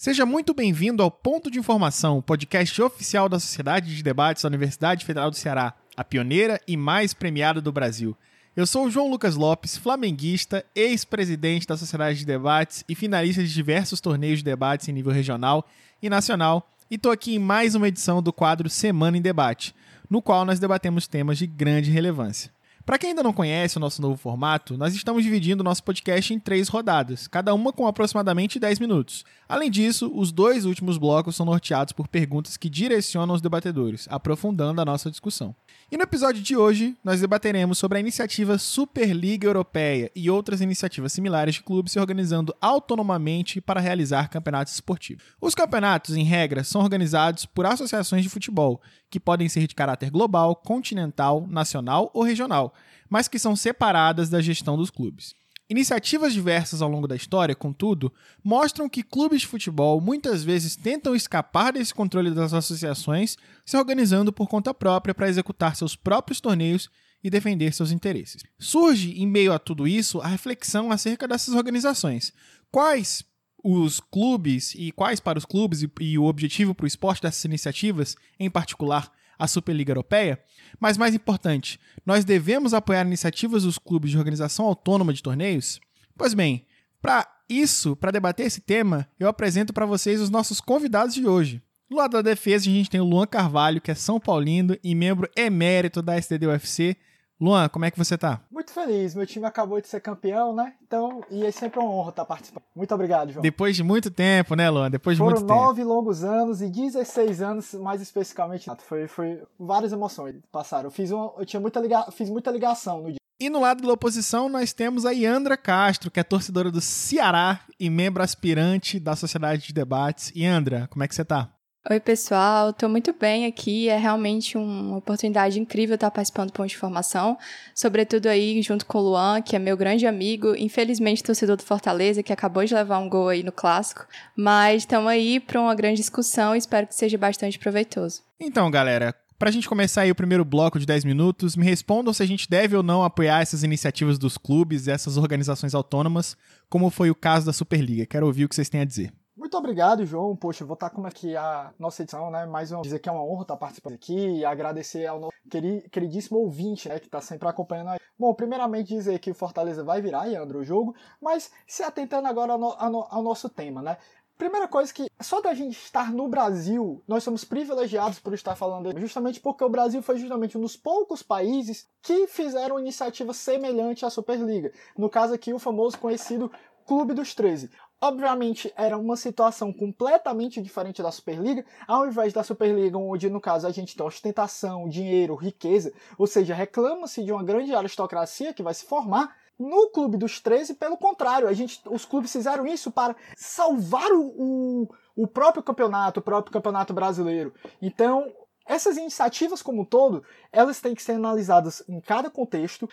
Seja muito bem-vindo ao Ponto de Informação, podcast oficial da Sociedade de Debates da Universidade Federal do Ceará, a pioneira e mais premiada do Brasil. Eu sou o João Lucas Lopes, flamenguista, ex-presidente da Sociedade de Debates e finalista de diversos torneios de debates em nível regional e nacional, e estou aqui em mais uma edição do quadro Semana em Debate, no qual nós debatemos temas de grande relevância. Para quem ainda não conhece o nosso novo formato, nós estamos dividindo o nosso podcast em três rodadas, cada uma com aproximadamente 10 minutos. Além disso, os dois últimos blocos são norteados por perguntas que direcionam os debatedores, aprofundando a nossa discussão. E no episódio de hoje, nós debateremos sobre a iniciativa Superliga Europeia e outras iniciativas similares de clubes se organizando autonomamente para realizar campeonatos esportivos. Os campeonatos, em regra, são organizados por associações de futebol, que podem ser de caráter global, continental, nacional ou regional, mas que são separadas da gestão dos clubes. Iniciativas diversas ao longo da história, contudo, mostram que clubes de futebol muitas vezes tentam escapar desse controle das associações, se organizando por conta própria para executar seus próprios torneios e defender seus interesses. Surge, em meio a tudo isso, a reflexão acerca dessas organizações. Quais os clubes e quais para os clubes e, e o objetivo para o esporte dessas iniciativas, em particular a Superliga Europeia, mas mais importante, nós devemos apoiar iniciativas dos clubes de organização autônoma de torneios? Pois bem, para isso, para debater esse tema, eu apresento para vocês os nossos convidados de hoje. Do lado da defesa, a gente tem o Luan Carvalho, que é São Paulino e membro emérito da STD UFC, Luan, como é que você tá? Muito feliz, meu time acabou de ser campeão, né? Então, e é sempre uma honra estar participando. Muito obrigado, João. Depois de muito tempo, né, Luan? Depois de Foram muito tempo. Foram nove longos anos e 16 anos, mais especificamente. Foi, foi várias emoções passaram. Eu, fiz uma, eu tinha muita liga, fiz muita ligação no dia. E no lado da oposição, nós temos a Yandra Castro, que é torcedora do Ceará e membro aspirante da Sociedade de Debates. Yandra, como é que você tá? Oi, pessoal. Estou muito bem aqui. É realmente uma oportunidade incrível estar participando do Ponto de Formação, sobretudo aí junto com o Luan, que é meu grande amigo, infelizmente torcedor do Fortaleza, que acabou de levar um gol aí no clássico. Mas estamos aí para uma grande discussão e espero que seja bastante proveitoso. Então, galera, para a gente começar aí o primeiro bloco de 10 minutos, me respondam se a gente deve ou não apoiar essas iniciativas dos clubes, essas organizações autônomas, como foi o caso da Superliga. Quero ouvir o que vocês têm a dizer. Muito obrigado, João. Poxa, vou estar como aqui a nossa edição, né? Mais uma dizer que é uma honra estar participando aqui e agradecer ao nosso queridíssimo ouvinte, né? Que está sempre acompanhando aí. Bom, primeiramente dizer que o Fortaleza vai virar, André, o jogo, mas se atentando agora ao, ao nosso tema, né? Primeira coisa que só da gente estar no Brasil, nós somos privilegiados por estar falando justamente porque o Brasil foi justamente um dos poucos países que fizeram iniciativa semelhante à Superliga. No caso aqui, o famoso conhecido Clube dos 13. Obviamente era uma situação completamente diferente da Superliga, ao invés da Superliga, onde no caso a gente tem ostentação, dinheiro, riqueza, ou seja, reclama-se de uma grande aristocracia que vai se formar. No Clube dos 13, pelo contrário, a gente, os clubes fizeram isso para salvar o, o, próprio campeonato, o próprio campeonato brasileiro. Então, essas iniciativas como um todo, elas têm que ser analisadas em cada contexto.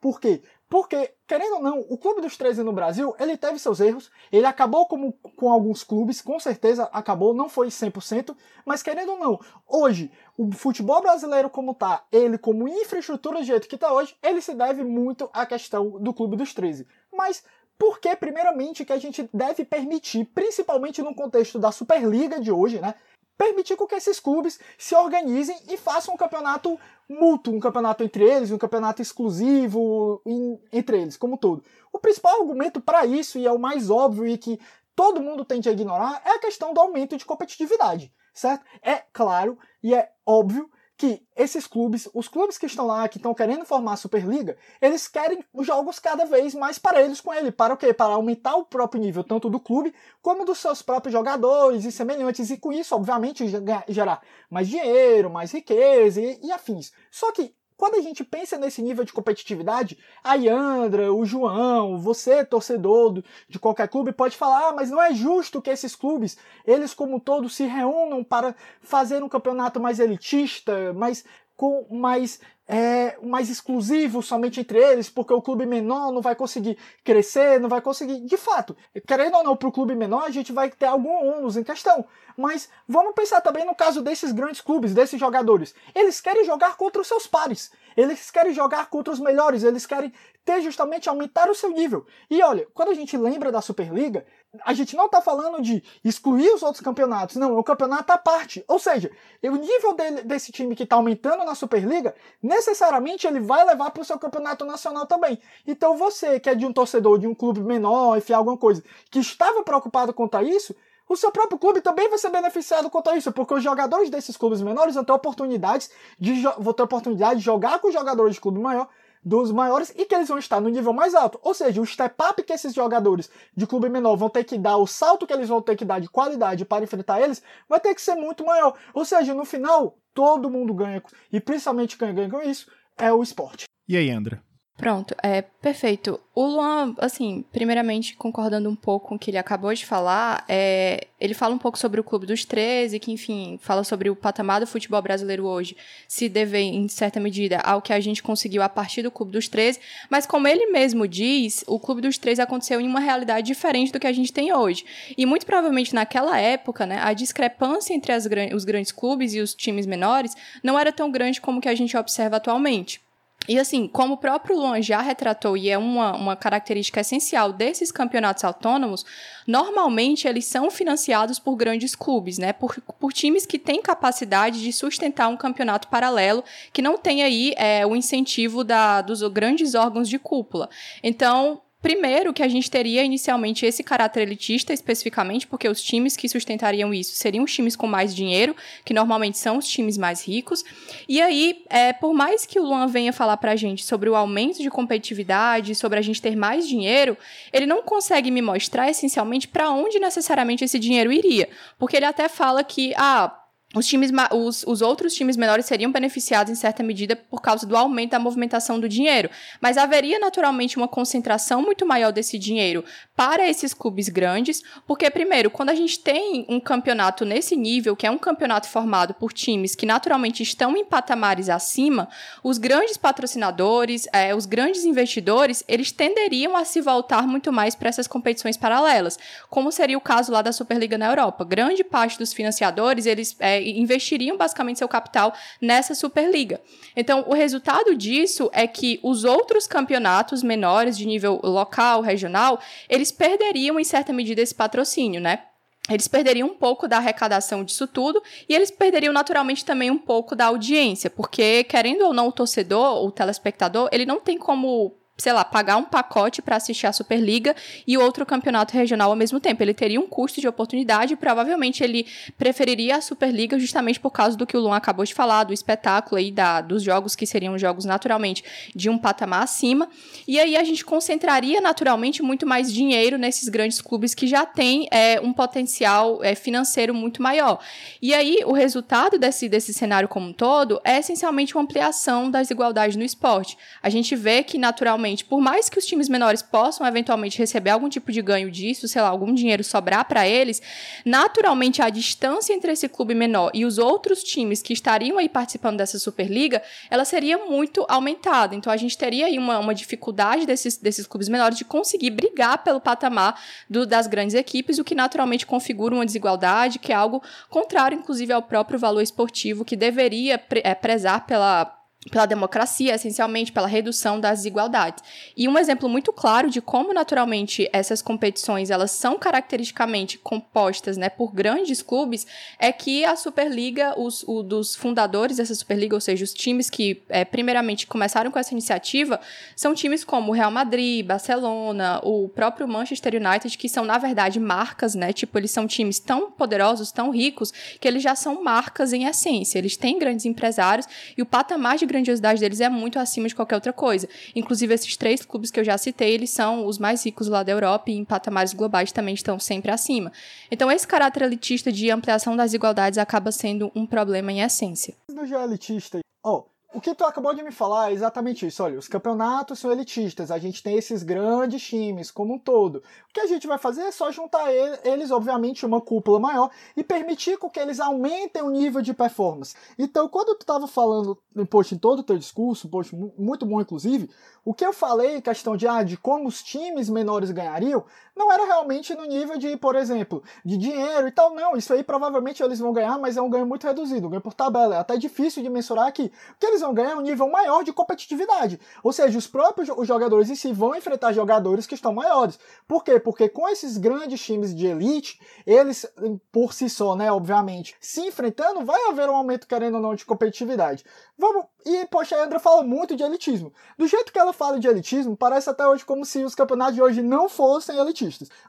Por quê? Porque, querendo ou não, o Clube dos 13 no Brasil, ele teve seus erros, ele acabou como com alguns clubes, com certeza acabou, não foi 100%, mas querendo ou não, hoje, o futebol brasileiro como tá, ele como infraestrutura do jeito que tá hoje, ele se deve muito à questão do Clube dos 13. Mas por que, primeiramente, que a gente deve permitir, principalmente no contexto da Superliga de hoje, né? Permitir que esses clubes se organizem e façam um campeonato mútuo, um campeonato entre eles, um campeonato exclusivo em, entre eles, como todo. O principal argumento para isso, e é o mais óbvio e que todo mundo tende a ignorar, é a questão do aumento de competitividade, certo? É claro e é óbvio que esses clubes, os clubes que estão lá, que estão querendo formar a Superliga, eles querem jogos cada vez mais parelhos com ele. Para o quê? Para aumentar o próprio nível, tanto do clube, como dos seus próprios jogadores e semelhantes. E com isso, obviamente, gerar mais dinheiro, mais riqueza e, e afins. Só que quando a gente pensa nesse nível de competitividade, a Yandra, o João, você, torcedor de qualquer clube, pode falar, ah, mas não é justo que esses clubes, eles como todos, se reúnam para fazer um campeonato mais elitista, mais com mais é, mais exclusivo somente entre eles, porque o clube menor não vai conseguir crescer, não vai conseguir. De fato, querendo ou não, para o clube menor, a gente vai ter algum ônus em questão. Mas vamos pensar também no caso desses grandes clubes, desses jogadores. Eles querem jogar contra os seus pares, eles querem jogar contra os melhores, eles querem ter justamente aumentar o seu nível. E olha, quando a gente lembra da Superliga, a gente não está falando de excluir os outros campeonatos, não, é o campeonato à parte. Ou seja, o nível desse time que está aumentando na Superliga, necessariamente ele vai levar para o seu campeonato nacional também. Então você, que é de um torcedor de um clube menor, enfim, alguma coisa, que estava preocupado quanto a isso, o seu próprio clube também vai ser beneficiado quanto a isso, porque os jogadores desses clubes menores vão ter oportunidades de, vão ter oportunidade de jogar com os jogadores de clube maior dos maiores e que eles vão estar no nível mais alto. Ou seja, o step up que esses jogadores de clube menor vão ter que dar, o salto que eles vão ter que dar de qualidade para enfrentar eles, vai ter que ser muito maior. Ou seja, no final, todo mundo ganha. E principalmente quem ganha com isso é o esporte. E aí, Andra? Pronto, é perfeito. O Luan, assim, primeiramente concordando um pouco com o que ele acabou de falar, é, ele fala um pouco sobre o Clube dos 13, que, enfim, fala sobre o patamar do futebol brasileiro hoje, se deve, em certa medida, ao que a gente conseguiu a partir do Clube dos 13, mas como ele mesmo diz, o Clube dos 13 aconteceu em uma realidade diferente do que a gente tem hoje. E muito provavelmente naquela época, né, a discrepância entre as, os grandes clubes e os times menores não era tão grande como que a gente observa atualmente. E assim, como o próprio Luan já retratou, e é uma, uma característica essencial desses campeonatos autônomos, normalmente eles são financiados por grandes clubes, né? Por, por times que têm capacidade de sustentar um campeonato paralelo, que não tem aí é, o incentivo da, dos grandes órgãos de cúpula. Então, Primeiro, que a gente teria inicialmente esse caráter elitista, especificamente, porque os times que sustentariam isso seriam os times com mais dinheiro, que normalmente são os times mais ricos. E aí, é, por mais que o Luan venha falar pra gente sobre o aumento de competitividade, sobre a gente ter mais dinheiro, ele não consegue me mostrar essencialmente para onde necessariamente esse dinheiro iria. Porque ele até fala que, ah, os, times, os, os outros times menores seriam beneficiados em certa medida por causa do aumento da movimentação do dinheiro, mas haveria naturalmente uma concentração muito maior desse dinheiro para esses clubes grandes, porque, primeiro, quando a gente tem um campeonato nesse nível, que é um campeonato formado por times que naturalmente estão em patamares acima, os grandes patrocinadores, é, os grandes investidores, eles tenderiam a se voltar muito mais para essas competições paralelas, como seria o caso lá da Superliga na Europa. Grande parte dos financiadores, eles. É, investiriam basicamente seu capital nessa Superliga. Então, o resultado disso é que os outros campeonatos menores de nível local, regional, eles perderiam em certa medida esse patrocínio, né? eles perderiam um pouco da arrecadação disso tudo e eles perderiam naturalmente também um pouco da audiência, porque querendo ou não o torcedor, o telespectador, ele não tem como sei lá, pagar um pacote para assistir a Superliga e outro campeonato regional ao mesmo tempo. Ele teria um custo de oportunidade e provavelmente ele preferiria a Superliga justamente por causa do que o Luan acabou de falar, do espetáculo aí, da, dos jogos que seriam jogos naturalmente de um patamar acima. E aí a gente concentraria naturalmente muito mais dinheiro nesses grandes clubes que já têm é, um potencial é, financeiro muito maior. E aí o resultado desse, desse cenário como um todo é essencialmente uma ampliação das desigualdades no esporte. A gente vê que naturalmente por mais que os times menores possam eventualmente receber algum tipo de ganho disso, sei lá, algum dinheiro sobrar para eles, naturalmente a distância entre esse clube menor e os outros times que estariam aí participando dessa Superliga, ela seria muito aumentada. Então a gente teria aí uma, uma dificuldade desses, desses clubes menores de conseguir brigar pelo patamar do, das grandes equipes, o que naturalmente configura uma desigualdade, que é algo contrário, inclusive, ao próprio valor esportivo, que deveria pre, é, prezar pela pela democracia, essencialmente pela redução das desigualdades. E um exemplo muito claro de como naturalmente essas competições elas são caracteristicamente compostas, né, por grandes clubes, é que a Superliga, os o, dos fundadores dessa Superliga, ou seja, os times que é, primeiramente começaram com essa iniciativa, são times como Real Madrid, Barcelona, o próprio Manchester United, que são na verdade marcas, né, tipo eles são times tão poderosos, tão ricos, que eles já são marcas em essência. Eles têm grandes empresários e o patamar de grandiosidade deles é muito acima de qualquer outra coisa. Inclusive, esses três clubes que eu já citei, eles são os mais ricos lá da Europa e em patamares globais também estão sempre acima. Então, esse caráter elitista de ampliação das igualdades acaba sendo um problema em essência. No elitista, oh, o que tu acabou de me falar é exatamente isso. Olha, os campeonatos são elitistas, a gente tem esses grandes times como um todo. O que a gente vai fazer é só juntar eles, obviamente, uma cúpula maior e permitir com que eles aumentem o nível de performance. Então, quando tu estava falando, poxa, em todo o teu discurso, poxa, muito bom inclusive, o que eu falei, questão de, ah, de como os times menores ganhariam, não era realmente no nível de, por exemplo, de dinheiro e tal, não. Isso aí provavelmente eles vão ganhar, mas é um ganho muito reduzido, um ganho por tabela. É até difícil de mensurar aqui. O que eles vão ganhar é um nível maior de competitividade. Ou seja, os próprios os jogadores em si vão enfrentar jogadores que estão maiores. Por quê? Porque com esses grandes times de elite, eles, por si só, né, obviamente, se enfrentando, vai haver um aumento, querendo ou não, de competitividade. Vamos. E, poxa, a Andra fala muito de elitismo. Do jeito que ela fala de elitismo, parece até hoje como se os campeonatos de hoje não fossem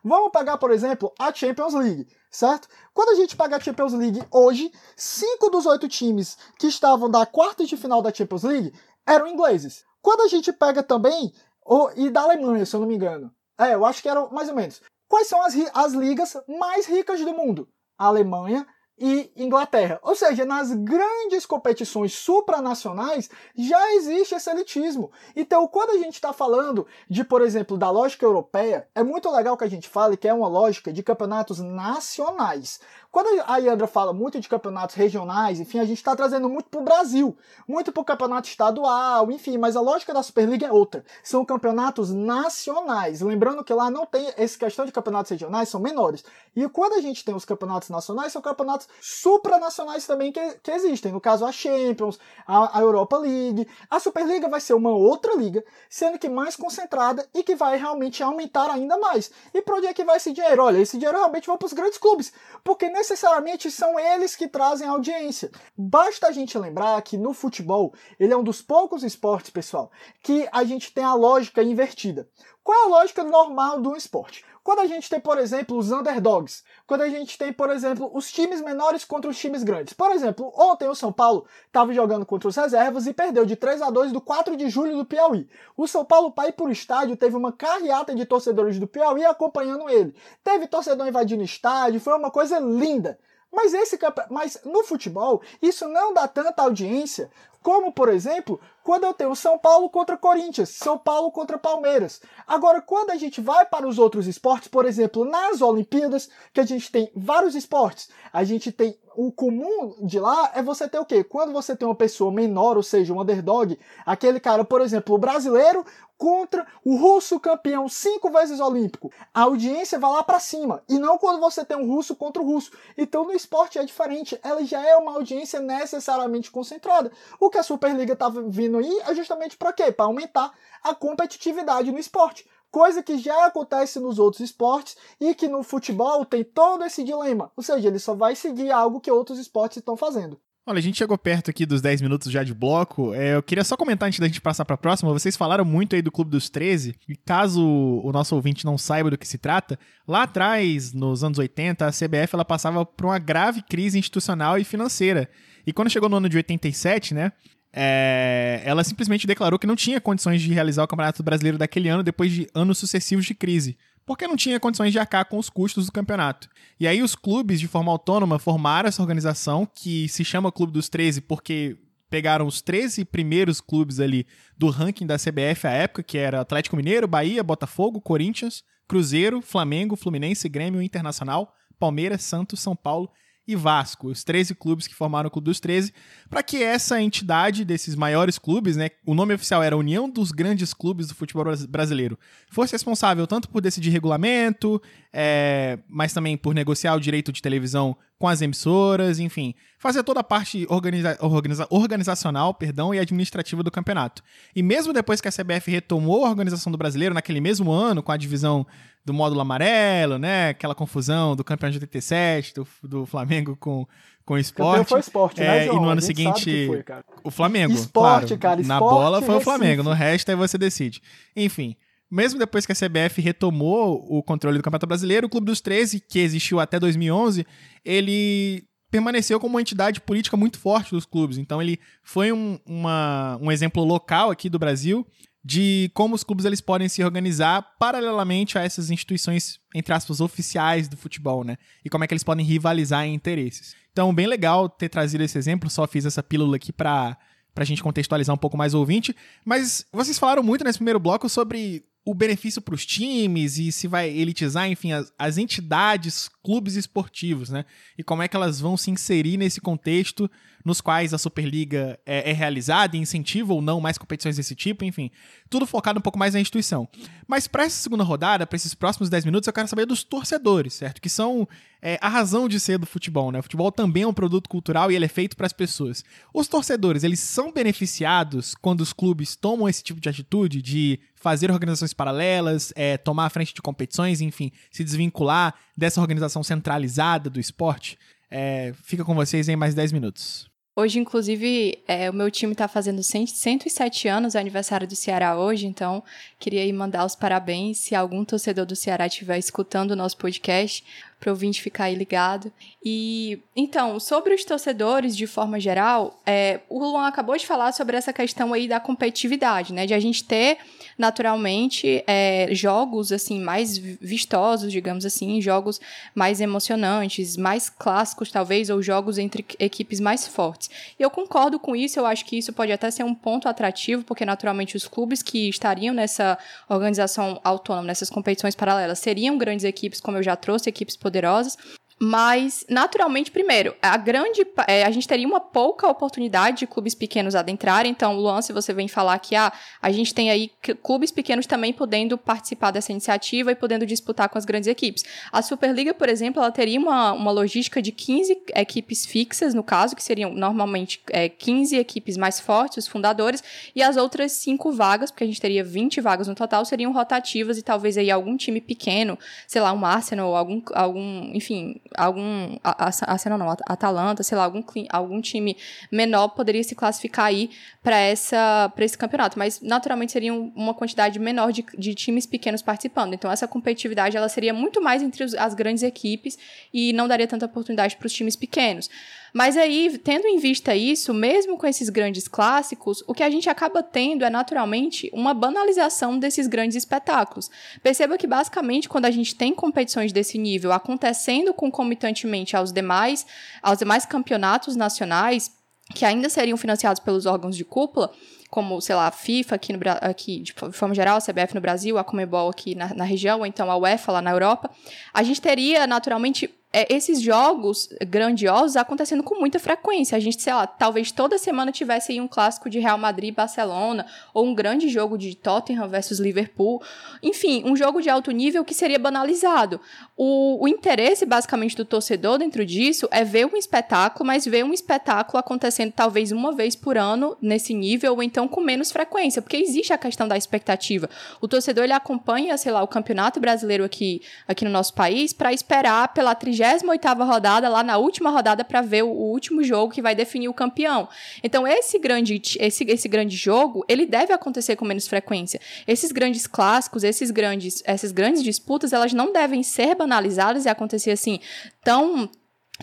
Vamos pegar, por exemplo, a Champions League, certo? Quando a gente pega a Champions League hoje, cinco dos oito times que estavam da quarta de final da Champions League eram ingleses. Quando a gente pega também, oh, e da Alemanha, se eu não me engano. É, eu acho que eram mais ou menos. Quais são as, as ligas mais ricas do mundo? A Alemanha, e Inglaterra. Ou seja, nas grandes competições supranacionais já existe esse elitismo. Então, quando a gente está falando de, por exemplo, da lógica europeia, é muito legal que a gente fale que é uma lógica de campeonatos nacionais. Quando a Yandra fala muito de campeonatos regionais, enfim, a gente está trazendo muito para o Brasil, muito para o campeonato estadual, enfim, mas a lógica da Superliga é outra. São campeonatos nacionais. Lembrando que lá não tem essa questão de campeonatos regionais, são menores. E quando a gente tem os campeonatos nacionais, são campeonatos supranacionais também que, que existem. No caso, a Champions, a, a Europa League. A Superliga vai ser uma outra liga, sendo que mais concentrada e que vai realmente aumentar ainda mais. E para onde é que vai esse dinheiro? Olha, esse dinheiro realmente vai para os grandes clubes, porque necessariamente são eles que trazem audiência. Basta a gente lembrar que no futebol, ele é um dos poucos esportes, pessoal, que a gente tem a lógica invertida. Qual é a lógica normal do esporte? Quando a gente tem, por exemplo, os underdogs, quando a gente tem, por exemplo, os times menores contra os times grandes. Por exemplo, ontem o São Paulo estava jogando contra os reservas e perdeu de 3 a 2 do 4 de julho do Piauí. O São Paulo, para ir para o estádio, teve uma carreata de torcedores do Piauí acompanhando ele. Teve torcedor invadindo o estádio, foi uma coisa linda. Mas esse mas no futebol isso não dá tanta audiência como, por exemplo, quando eu tenho São Paulo contra Corinthians, São Paulo contra Palmeiras. Agora, quando a gente vai para os outros esportes, por exemplo, nas Olimpíadas, que a gente tem vários esportes, a gente tem o comum de lá é você ter o quê? Quando você tem uma pessoa menor, ou seja, um underdog, aquele cara, por exemplo, o brasileiro contra o russo campeão cinco vezes olímpico. A audiência vai lá para cima. E não quando você tem um russo contra o russo. Então no esporte é diferente. Ela já é uma audiência necessariamente concentrada. O que a Superliga tá vindo aí é justamente para quê? Para aumentar a competitividade no esporte. Coisa que já acontece nos outros esportes e que no futebol tem todo esse dilema. Ou seja, ele só vai seguir algo que outros esportes estão fazendo. Olha, a gente chegou perto aqui dos 10 minutos já de bloco. É, eu queria só comentar antes da gente passar para a próxima. Vocês falaram muito aí do Clube dos 13. E caso o nosso ouvinte não saiba do que se trata, lá atrás, nos anos 80, a CBF ela passava por uma grave crise institucional e financeira. E quando chegou no ano de 87, né? É, ela simplesmente declarou que não tinha condições de realizar o Campeonato Brasileiro daquele ano depois de anos sucessivos de crise porque não tinha condições de arcar com os custos do campeonato. E aí os clubes, de forma autônoma, formaram essa organização, que se chama Clube dos 13 porque pegaram os 13 primeiros clubes ali do ranking da CBF à época, que era Atlético Mineiro, Bahia, Botafogo, Corinthians, Cruzeiro, Flamengo, Fluminense, Grêmio, Internacional, Palmeiras, Santos, São Paulo e Vasco, os 13 clubes que formaram o Clube dos 13, para que essa entidade desses maiores clubes, né, o nome oficial era União dos Grandes Clubes do Futebol Brasileiro, fosse responsável tanto por decidir regulamento, é, mas também por negociar o direito de televisão com as emissoras, enfim, fazer toda a parte organiza organiza organizacional perdão, e administrativa do campeonato. E mesmo depois que a CBF retomou a organização do brasileiro, naquele mesmo ano, com a divisão do módulo amarelo, né? Aquela confusão do campeão de 87, do, do Flamengo com, com o esporte. foi esporte, né, é, João? E no ano seguinte, foi, o Flamengo. Esporte, claro, cara. Na esporte, bola foi o Flamengo, no resto aí você decide. Enfim mesmo depois que a CBF retomou o controle do Campeonato Brasileiro, o Clube dos 13, que existiu até 2011, ele permaneceu como uma entidade política muito forte dos clubes. Então ele foi um, uma, um exemplo local aqui do Brasil de como os clubes eles podem se organizar paralelamente a essas instituições, entre aspas, oficiais do futebol, né? E como é que eles podem rivalizar em interesses. Então, bem legal ter trazido esse exemplo, só fiz essa pílula aqui para pra gente contextualizar um pouco mais o ouvinte. Mas vocês falaram muito nesse primeiro bloco sobre o benefício para os times e se vai elitizar, enfim, as, as, entidades, clubes esportivos, né? E como é que elas vão se inserir nesse contexto nos quais a Superliga é, é realizada e incentiva ou não mais competições desse tipo, enfim. Tudo focado um pouco mais na instituição. Mas para essa segunda rodada, para esses próximos 10 minutos, eu quero saber dos torcedores, certo? Que são é, a razão de ser do futebol, né? O futebol também é um produto cultural e ele é feito para as pessoas. Os torcedores, eles são beneficiados quando os clubes tomam esse tipo de atitude de fazer organizações paralelas, é, tomar a frente de competições, enfim, se desvincular dessa organização centralizada do esporte? É, fica com vocês em mais 10 minutos. Hoje, inclusive, é, o meu time está fazendo 107 anos, é aniversário do Ceará hoje, então queria mandar os parabéns. Se algum torcedor do Ceará estiver escutando o nosso podcast, para o ouvinte ficar aí ligado. E então, sobre os torcedores de forma geral, é, o Luan acabou de falar sobre essa questão aí da competitividade, né? De a gente ter naturalmente é, jogos assim mais vistosos, digamos assim, jogos mais emocionantes, mais clássicos talvez, ou jogos entre equipes mais fortes. E eu concordo com isso, eu acho que isso pode até ser um ponto atrativo, porque naturalmente os clubes que estariam nessa organização autônoma, nessas competições paralelas, seriam grandes equipes, como eu já trouxe, equipes poderosas, mas, naturalmente, primeiro, a grande. É, a gente teria uma pouca oportunidade de clubes pequenos adentrarem. Então, Luan, se você vem falar que ah, a gente tem aí clubes pequenos também podendo participar dessa iniciativa e podendo disputar com as grandes equipes. A Superliga, por exemplo, ela teria uma, uma logística de 15 equipes fixas, no caso, que seriam normalmente é, 15 equipes mais fortes, os fundadores, e as outras 5 vagas, porque a gente teria 20 vagas no total, seriam rotativas e talvez aí algum time pequeno, sei lá, um Arsenal, algum, algum enfim algum. Arsenal não, Atalanta, sei lá, algum, algum time menor poderia se classificar aí para esse campeonato. Mas naturalmente seria uma quantidade menor de, de times pequenos participando. Então essa competitividade ela seria muito mais entre as grandes equipes e não daria tanta oportunidade para os times pequenos. Mas aí, tendo em vista isso, mesmo com esses grandes clássicos, o que a gente acaba tendo é naturalmente uma banalização desses grandes espetáculos. Perceba que basicamente quando a gente tem competições desse nível acontecendo concomitantemente aos demais, aos demais campeonatos nacionais, que ainda seriam financiados pelos órgãos de cúpula, como, sei lá, a FIFA aqui, no, aqui de forma geral, a CBF no Brasil, a Comebol aqui na, na região, ou então a UEFA lá na Europa, a gente teria naturalmente é, esses jogos grandiosos acontecendo com muita frequência. A gente, sei lá, talvez toda semana tivesse aí um clássico de Real Madrid e Barcelona, ou um grande jogo de Tottenham versus Liverpool. Enfim, um jogo de alto nível que seria banalizado. O, o interesse, basicamente, do torcedor dentro disso é ver um espetáculo, mas ver um espetáculo acontecendo talvez uma vez por ano nesse nível, ou então com menos frequência, porque existe a questão da expectativa. O torcedor ele acompanha, sei lá, o campeonato brasileiro aqui, aqui no nosso país para esperar pela 38ª rodada, lá na última rodada, para ver o, o, último jogo que vai definir o campeão. Então, esse grande, esse, esse grande jogo, ele deve acontecer com menos frequência. Esses grandes clássicos, esses grandes, essas grandes disputas, elas não devem ser banalizadas e acontecer assim tão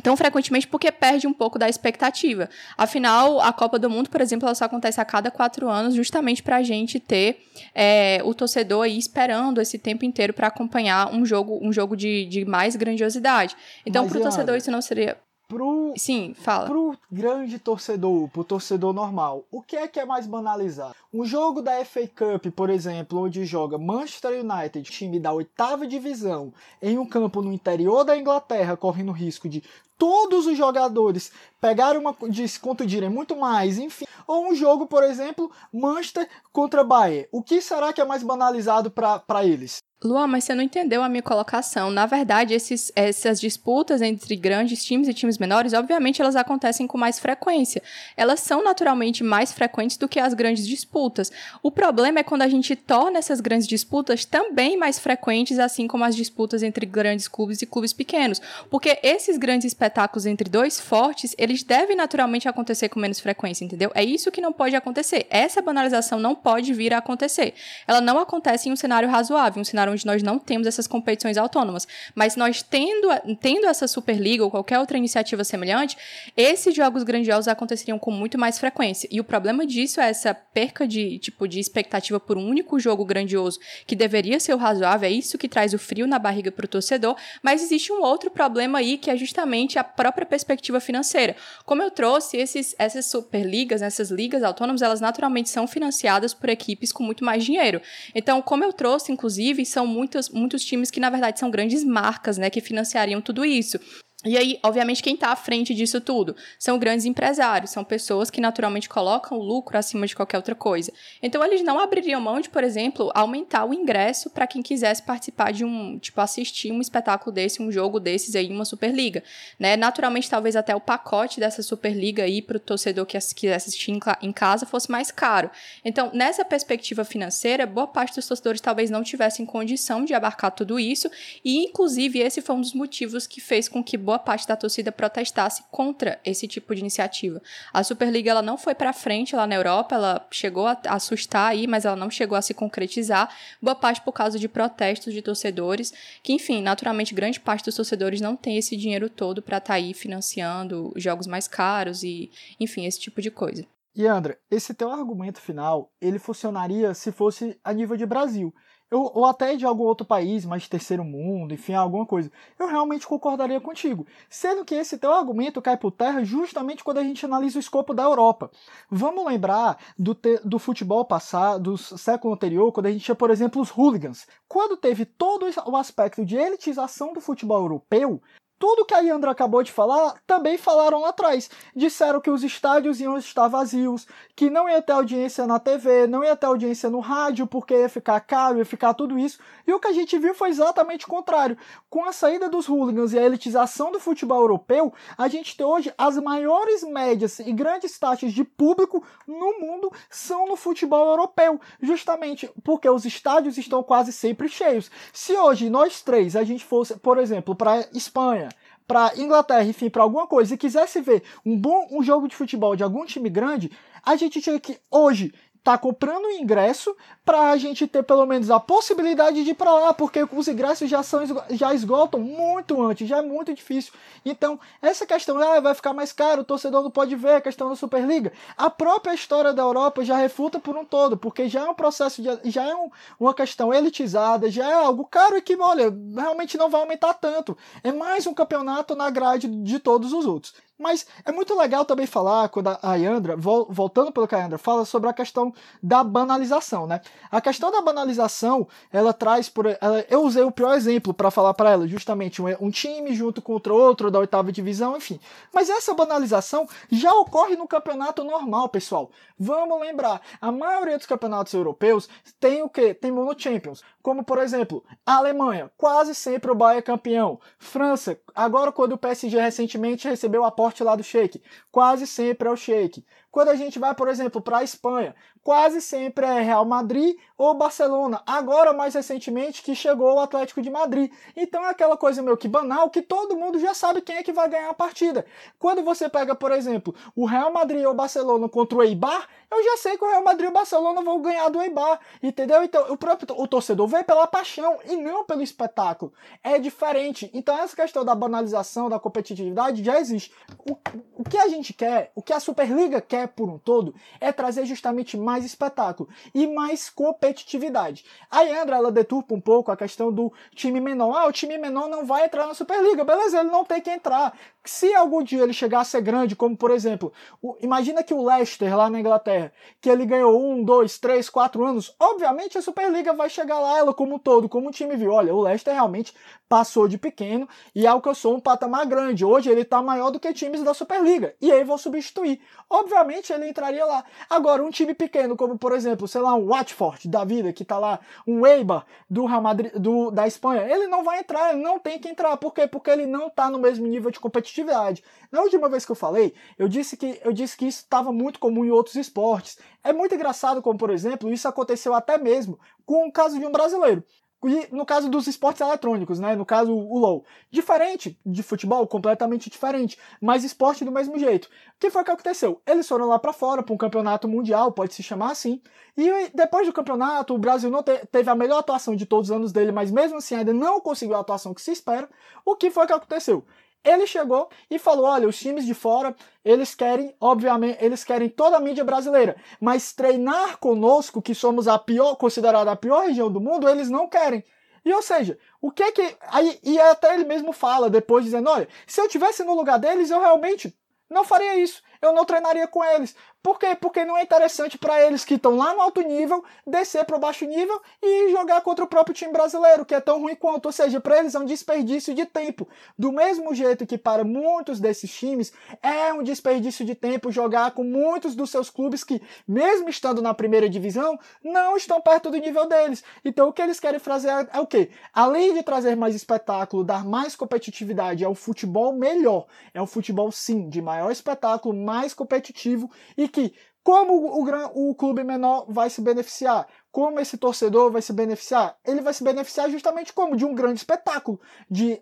tão frequentemente porque perde um pouco da expectativa. Afinal, a Copa do Mundo, por exemplo, ela só acontece a cada quatro anos, justamente para a gente ter é, o torcedor aí esperando esse tempo inteiro para acompanhar um jogo, um jogo de, de mais grandiosidade. Então, para o torcedor isso não seria Pro, Sim, fala. Pro grande torcedor, pro torcedor normal, o que é que é mais banalizado? Um jogo da FA Cup, por exemplo, onde joga Manchester United, time da oitava divisão, em um campo no interior da Inglaterra, correndo risco de todos os jogadores pegaram uma descontundirem muito mais, enfim. Ou um jogo, por exemplo, Manchester contra Bayern. O que será que é mais banalizado para eles? Luan, mas você não entendeu a minha colocação. Na verdade, esses, essas disputas entre grandes times e times menores, obviamente, elas acontecem com mais frequência. Elas são naturalmente mais frequentes do que as grandes disputas. O problema é quando a gente torna essas grandes disputas também mais frequentes, assim como as disputas entre grandes clubes e clubes pequenos. Porque esses grandes espetáculos entre dois fortes, eles devem naturalmente acontecer com menos frequência, entendeu? É isso que não pode acontecer. Essa banalização não pode vir a acontecer. Ela não acontece em um cenário razoável, um cenário lugar onde nós não temos essas competições autônomas. Mas nós tendo, tendo essa Superliga ou qualquer outra iniciativa semelhante, esses jogos grandiosos aconteceriam com muito mais frequência. E o problema disso é essa perca de tipo de expectativa por um único jogo grandioso, que deveria ser o razoável, é isso que traz o frio na barriga para o torcedor, mas existe um outro problema aí que é justamente a própria perspectiva financeira. Como eu trouxe, esses, essas superligas, essas ligas autônomas, elas naturalmente são financiadas por equipes com muito mais dinheiro. Então, como eu trouxe, inclusive, são muitos, muitos times que, na verdade, são grandes marcas, né, que financiariam tudo isso. E aí, obviamente, quem está à frente disso tudo são grandes empresários, são pessoas que naturalmente colocam o lucro acima de qualquer outra coisa. Então, eles não abririam mão de, por exemplo, aumentar o ingresso para quem quisesse participar de um, tipo, assistir um espetáculo desse, um jogo desses aí, uma Superliga. Né? Naturalmente, talvez até o pacote dessa Superliga aí para o torcedor que quisesse assistir em casa fosse mais caro. Então, nessa perspectiva financeira, boa parte dos torcedores talvez não tivessem condição de abarcar tudo isso, e inclusive esse foi um dos motivos que fez com que boa parte da torcida protestasse contra esse tipo de iniciativa. A Superliga ela não foi para frente lá na Europa, ela chegou a assustar aí, mas ela não chegou a se concretizar. Boa parte por causa de protestos de torcedores, que enfim, naturalmente grande parte dos torcedores não tem esse dinheiro todo para estar tá aí financiando jogos mais caros e, enfim, esse tipo de coisa. E André, esse teu argumento final, ele funcionaria se fosse a nível de Brasil eu, ou até de algum outro país, mais terceiro mundo, enfim, alguma coisa, eu realmente concordaria contigo. Sendo que esse teu argumento cai por terra justamente quando a gente analisa o escopo da Europa. Vamos lembrar do, te, do futebol passado, do século anterior, quando a gente tinha, por exemplo, os hooligans. Quando teve todo o aspecto de elitização do futebol europeu, tudo que a Yandra acabou de falar, também falaram lá atrás. Disseram que os estádios iam estar vazios, que não ia ter audiência na TV, não ia ter audiência no rádio, porque ia ficar caro, ia ficar tudo isso. E o que a gente viu foi exatamente o contrário. Com a saída dos hooligans e a elitização do futebol europeu, a gente tem hoje as maiores médias e grandes taxas de público no mundo são no futebol europeu. Justamente porque os estádios estão quase sempre cheios. Se hoje nós três, a gente fosse, por exemplo, para Espanha, para Inglaterra, enfim, para alguma coisa e quisesse ver um bom um jogo de futebol de algum time grande, a gente tinha que hoje tá comprando o ingresso para a gente ter pelo menos a possibilidade de ir para lá, porque os ingressos já são já esgotam muito antes, já é muito difícil. Então, essa questão ah, vai ficar mais caro, o torcedor não pode ver a questão da Superliga. A própria história da Europa já refuta por um todo, porque já é um processo de, já é um, uma questão elitizada, já é algo caro e que, olha, realmente não vai aumentar tanto. É mais um campeonato na grade de todos os outros. Mas é muito legal também falar, quando a Yandra, voltando pelo que a Yandra fala, sobre a questão da banalização, né? A questão da banalização, ela traz por. Ela, eu usei o pior exemplo para falar para ela, justamente um, um, time junto contra outro da oitava divisão, enfim. Mas essa banalização já ocorre no campeonato normal, pessoal. Vamos lembrar, a maioria dos campeonatos europeus tem o quê? Tem mono champions. Como, por exemplo, a Alemanha, quase sempre o Bayern campeão. França, agora quando o PSG recentemente recebeu a aporte lá do Sheik, quase sempre é o Sheik. Quando a gente vai, por exemplo, para a Espanha, quase sempre é Real Madrid ou Barcelona. Agora, mais recentemente, que chegou o Atlético de Madrid. Então é aquela coisa meio que banal que todo mundo já sabe quem é que vai ganhar a partida. Quando você pega, por exemplo, o Real Madrid ou Barcelona contra o Eibar, eu já sei que o Real Madrid e o Barcelona vão ganhar do Eibar, entendeu? Então, o próprio o torcedor vem pela paixão e não pelo espetáculo. É diferente. Então, essa questão da banalização, da competitividade já existe. O, o que a gente quer, o que a Superliga quer por um todo, é trazer justamente mais espetáculo e mais competitividade. A Yandra, ela deturpa um pouco a questão do time menor. Ah, o time menor não vai entrar na Superliga. Beleza, ele não tem que entrar. Se algum dia ele chegar a ser grande, como por exemplo, o, imagina que o Leicester lá na Inglaterra, que ele ganhou um, dois, três, quatro anos, obviamente a Superliga vai chegar lá, ela como um todo, como um time viu, olha, o Leicester realmente passou de pequeno e alcançou um patamar grande. Hoje ele está maior do que times da Superliga. E aí vou substituir. Obviamente ele entraria lá. Agora, um time pequeno, como por exemplo, sei lá, um Watford da vida, que está lá, um Eibar do Real Madrid, do, da Espanha, ele não vai entrar, ele não tem que entrar. Por quê? Porque ele não está no mesmo nível de competitividade. Na última vez que eu falei, eu disse que, eu disse que isso estava muito comum em outros esportes. É muito engraçado como, por exemplo, isso aconteceu até mesmo com o caso de um brasileiro. E no caso dos esportes eletrônicos, né? No caso, o LoL. Diferente de futebol, completamente diferente, mas esporte do mesmo jeito. O que foi que aconteceu? Eles foram lá para fora, para um campeonato mundial, pode se chamar assim. E depois do campeonato, o Brasil não te teve a melhor atuação de todos os anos dele, mas mesmo assim ainda não conseguiu a atuação que se espera. O que foi que aconteceu? Ele chegou e falou: olha, os times de fora, eles querem, obviamente, eles querem toda a mídia brasileira, mas treinar conosco, que somos a pior, considerada a pior região do mundo, eles não querem. E ou seja, o que é que. Aí, e até ele mesmo fala depois, dizendo: olha, se eu tivesse no lugar deles, eu realmente não faria isso. Eu não treinaria com eles. Por quê? Porque não é interessante para eles que estão lá no alto nível descer para o baixo nível e jogar contra o próprio time brasileiro, que é tão ruim quanto. Ou seja, para eles é um desperdício de tempo. Do mesmo jeito que para muitos desses times é um desperdício de tempo jogar com muitos dos seus clubes que, mesmo estando na primeira divisão, não estão perto do nível deles. Então o que eles querem fazer é, é o quê? Além de trazer mais espetáculo, dar mais competitividade, é o futebol melhor. É um futebol, sim, de maior espetáculo, mais competitivo e que como o, o clube menor vai se beneficiar? Como esse torcedor vai se beneficiar? Ele vai se beneficiar justamente como? De um grande espetáculo, de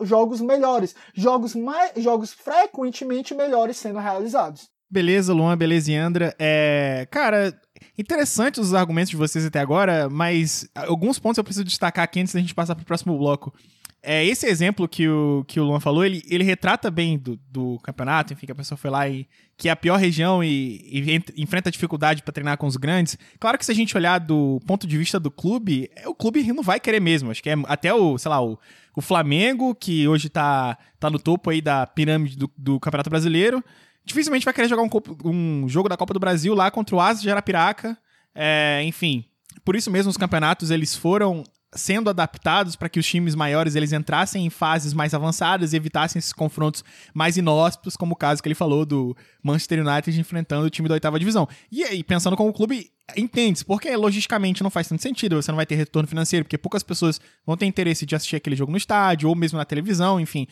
jogos melhores, jogos, mais, jogos frequentemente melhores sendo realizados. Beleza, Luan, beleza, Andra. É, cara, interessantes os argumentos de vocês até agora, mas alguns pontos eu preciso destacar aqui antes da gente passar para o próximo bloco. É, esse exemplo que o, que o Luan falou, ele, ele retrata bem do, do campeonato, enfim, que a pessoa foi lá e que é a pior região e, e enfrenta dificuldade para treinar com os grandes. Claro que se a gente olhar do ponto de vista do clube, é, o clube não vai querer mesmo. Acho que é até o, sei lá, o, o Flamengo, que hoje tá, tá no topo aí da pirâmide do, do Campeonato Brasileiro, dificilmente vai querer jogar um, um jogo da Copa do Brasil lá contra o Asas de Arapiraca. É, enfim, por isso mesmo os campeonatos eles foram sendo adaptados para que os times maiores eles entrassem em fases mais avançadas e evitassem esses confrontos mais inóspitos, como o caso que ele falou do Manchester United enfrentando o time da oitava divisão. E aí, pensando como o clube entende, porque logisticamente não faz tanto sentido, você não vai ter retorno financeiro, porque poucas pessoas vão ter interesse de assistir aquele jogo no estádio ou mesmo na televisão, enfim.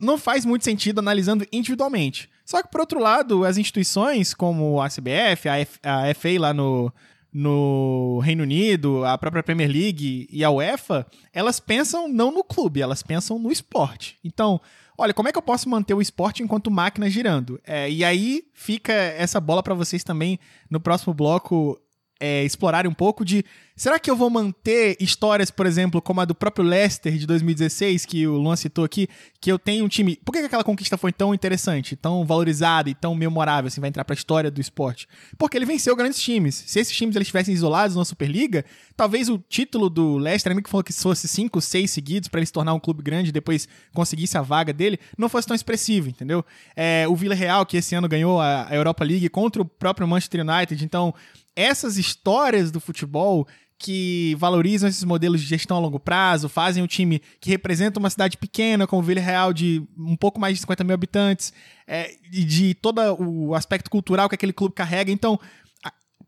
Não faz muito sentido analisando individualmente. Só que, por outro lado, as instituições como a CBF, a, F, a FA lá no, no Reino Unido, a própria Premier League e a UEFA, elas pensam não no clube, elas pensam no esporte. Então, olha, como é que eu posso manter o esporte enquanto máquina girando? É, e aí fica essa bola para vocês também no próximo bloco é, explorarem um pouco de será que eu vou manter histórias, por exemplo, como a do próprio Leicester de 2016, que o Luan citou aqui, que eu tenho um time. Por que aquela conquista foi tão interessante, tão valorizada e tão memorável, assim, vai entrar pra história do esporte? Porque ele venceu grandes times. Se esses times eles estivessem isolados na Superliga, talvez o título do Leicester, ainda que fosse cinco, seis seguidos para ele se tornar um clube grande e depois conseguisse a vaga dele, não fosse tão expressivo, entendeu? É, o Vila Real, que esse ano ganhou a Europa League contra o próprio Manchester United, então essas histórias do futebol que valorizam esses modelos de gestão a longo prazo, fazem um time que representa uma cidade pequena, como Vila Real, de um pouco mais de 50 mil habitantes, é, e de todo o aspecto cultural que aquele clube carrega. Então,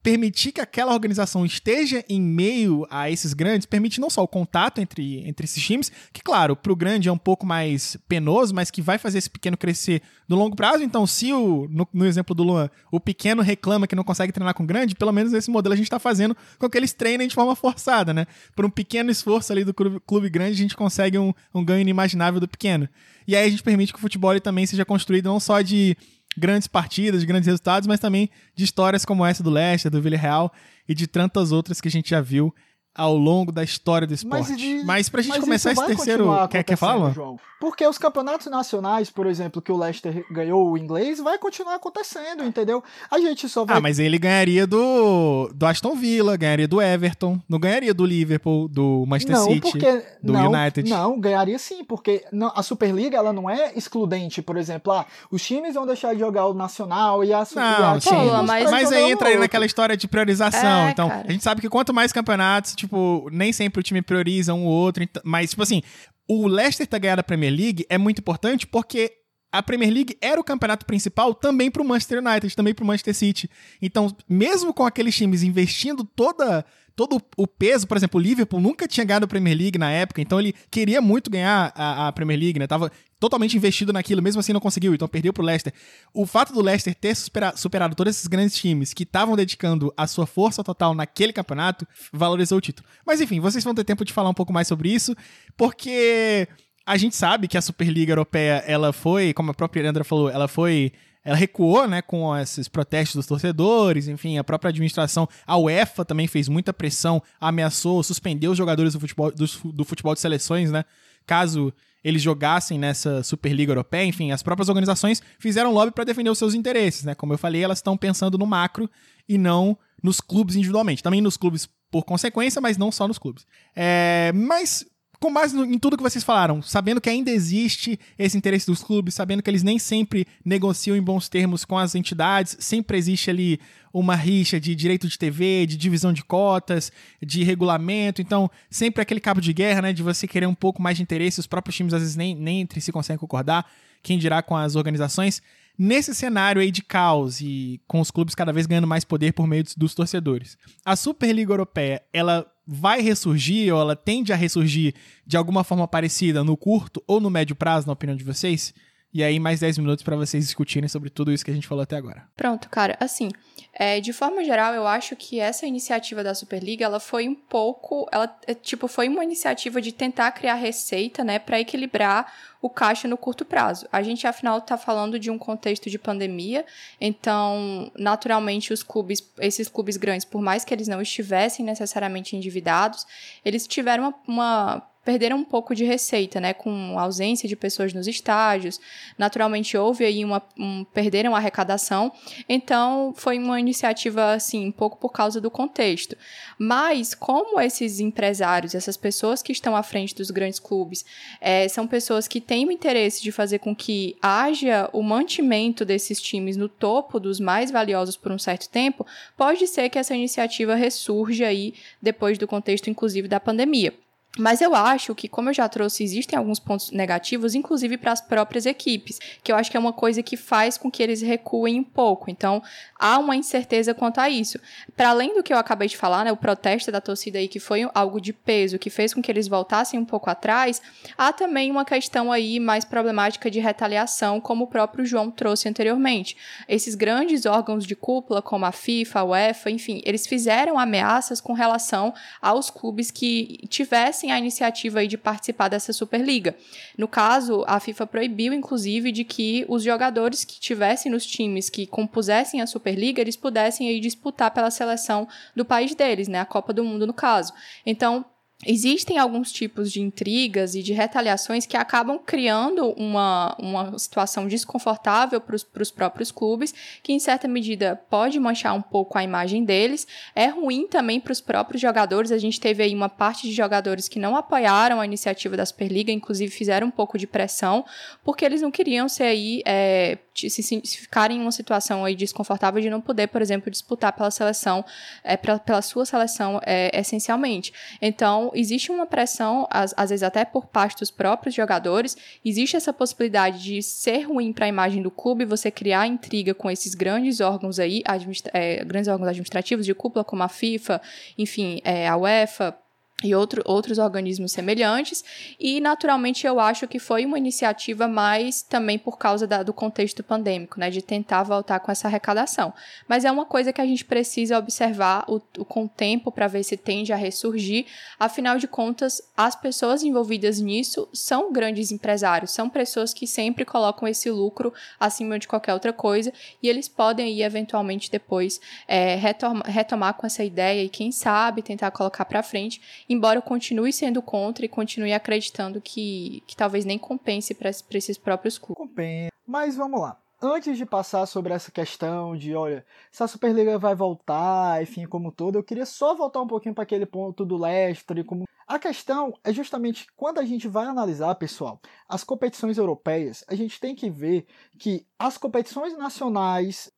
permitir que aquela organização esteja em meio a esses grandes permite não só o contato entre, entre esses times, que, claro, para o grande é um pouco mais penoso, mas que vai fazer esse pequeno crescer no longo prazo. Então, se o, no, no exemplo do Luan, o pequeno reclama que não consegue treinar com o grande, pelo menos esse modelo a gente está fazendo com que eles treinem de forma forçada, né? Por um pequeno esforço ali do clube, clube grande, a gente consegue um, um ganho inimaginável do pequeno. E aí a gente permite que o futebol também seja construído não só de grandes partidas, de grandes resultados, mas também de histórias como essa do Leicester, do Villarreal e de tantas outras que a gente já viu ao longo da história do esporte. Mas, de, mas pra gente mas começar esse terceiro. Quer, quer falar, João? Porque os campeonatos nacionais, por exemplo, que o Leicester ganhou o inglês, vai continuar acontecendo, entendeu? A gente só vai. Ah, mas ele ganharia do, do Aston Villa, ganharia do Everton, não ganharia do Liverpool, do Manchester não, City, porque, do não, United. Não, ganharia sim, porque a Superliga ela não é excludente, por exemplo, ah, os times vão deixar de jogar o nacional e a Superliga. Não, sim, mas, mas aí entra aí naquela história de priorização. É, então, cara. a gente sabe que quanto mais campeonatos, tipo, nem sempre o time prioriza um ou outro, mas, tipo assim, o Leicester ter ganhado a Premier League é muito importante porque a Premier League era o campeonato principal também para o Manchester United, também para o Manchester City. Então, mesmo com aqueles times investindo toda todo o peso, por exemplo, o Liverpool nunca tinha ganhado a Premier League na época, então ele queria muito ganhar a, a Premier League, né? Tava totalmente investido naquilo, mesmo assim não conseguiu, então perdeu pro Leicester. O fato do Leicester ter superado todos esses grandes times que estavam dedicando a sua força total naquele campeonato, valorizou o título. Mas enfim, vocês vão ter tempo de falar um pouco mais sobre isso, porque a gente sabe que a Superliga Europeia, ela foi, como a própria Andra falou, ela foi ela recuou, né, com esses protestos dos torcedores, enfim, a própria administração, a UEFA também fez muita pressão, ameaçou, suspendeu os jogadores do futebol, do, do futebol de seleções, né, caso eles jogassem nessa Superliga Europeia, enfim, as próprias organizações fizeram lobby para defender os seus interesses, né? Como eu falei, elas estão pensando no macro e não nos clubes individualmente. Também nos clubes por consequência, mas não só nos clubes. É, mas com base em tudo que vocês falaram, sabendo que ainda existe esse interesse dos clubes, sabendo que eles nem sempre negociam em bons termos com as entidades, sempre existe ali uma rixa de direito de TV, de divisão de cotas, de regulamento, então sempre aquele cabo de guerra, né, de você querer um pouco mais de interesse, os próprios times às vezes nem, nem entre si conseguem concordar, quem dirá com as organizações. Nesse cenário aí de caos e com os clubes cada vez ganhando mais poder por meio dos torcedores, a Superliga Europeia, ela vai ressurgir ou ela tende a ressurgir de alguma forma parecida no curto ou no médio prazo, na opinião de vocês? E aí, mais 10 minutos para vocês discutirem sobre tudo isso que a gente falou até agora. Pronto, cara. Assim, é, de forma geral, eu acho que essa iniciativa da Superliga, ela foi um pouco. Ela, é, tipo, foi uma iniciativa de tentar criar receita, né, para equilibrar o caixa no curto prazo. A gente, afinal, está falando de um contexto de pandemia, então, naturalmente, os clubes, esses clubes grandes, por mais que eles não estivessem necessariamente endividados, eles tiveram uma, uma perderam um pouco de receita, né, com ausência de pessoas nos estádios. Naturalmente houve aí uma um, perderam a arrecadação. Então foi uma iniciativa assim, um pouco por causa do contexto. Mas como esses empresários, essas pessoas que estão à frente dos grandes clubes, é, são pessoas que têm o interesse de fazer com que haja o mantimento desses times no topo dos mais valiosos por um certo tempo, pode ser que essa iniciativa ressurja aí depois do contexto, inclusive, da pandemia. Mas eu acho que, como eu já trouxe, existem alguns pontos negativos, inclusive para as próprias equipes, que eu acho que é uma coisa que faz com que eles recuem um pouco. Então, há uma incerteza quanto a isso. Para além do que eu acabei de falar, né, o protesto da torcida aí, que foi algo de peso, que fez com que eles voltassem um pouco atrás, há também uma questão aí mais problemática de retaliação, como o próprio João trouxe anteriormente. Esses grandes órgãos de cúpula, como a FIFA, a UEFA, enfim, eles fizeram ameaças com relação aos clubes que tivessem a iniciativa aí de participar dessa Superliga. No caso, a FIFA proibiu, inclusive, de que os jogadores que tivessem nos times que compusessem a Superliga, eles pudessem aí disputar pela seleção do país deles, né? A Copa do Mundo, no caso. Então, Existem alguns tipos de intrigas e de retaliações que acabam criando uma, uma situação desconfortável para os próprios clubes, que em certa medida pode manchar um pouco a imagem deles. É ruim também para os próprios jogadores. A gente teve aí uma parte de jogadores que não apoiaram a iniciativa da Superliga, inclusive fizeram um pouco de pressão, porque eles não queriam ser aí é, se, se, ficarem em uma situação aí desconfortável de não poder, por exemplo, disputar pela seleção, é, pra, pela sua seleção é, essencialmente. Então, existe uma pressão, às, às vezes até por parte dos próprios jogadores, existe essa possibilidade de ser ruim para a imagem do clube, você criar intriga com esses grandes órgãos aí, é, grandes órgãos administrativos de cúpula, como a FIFA, enfim, é, a UEFA, e outro, outros organismos semelhantes, e naturalmente eu acho que foi uma iniciativa mais também por causa da, do contexto pandêmico, né, de tentar voltar com essa arrecadação. Mas é uma coisa que a gente precisa observar o, o, com o tempo para ver se tende a ressurgir, afinal de contas, as pessoas envolvidas nisso são grandes empresários, são pessoas que sempre colocam esse lucro acima de qualquer outra coisa, e eles podem aí eventualmente depois é, retomar, retomar com essa ideia e quem sabe tentar colocar para frente embora eu continue sendo contra e continue acreditando que, que talvez nem compense para esses próprios clubes. Compensa. Mas vamos lá. Antes de passar sobre essa questão de, olha, se a Superliga vai voltar, enfim, como todo, eu queria só voltar um pouquinho para aquele ponto do Leicester como a questão é justamente quando a gente vai analisar, pessoal, as competições europeias, a gente tem que ver que as competições nacionais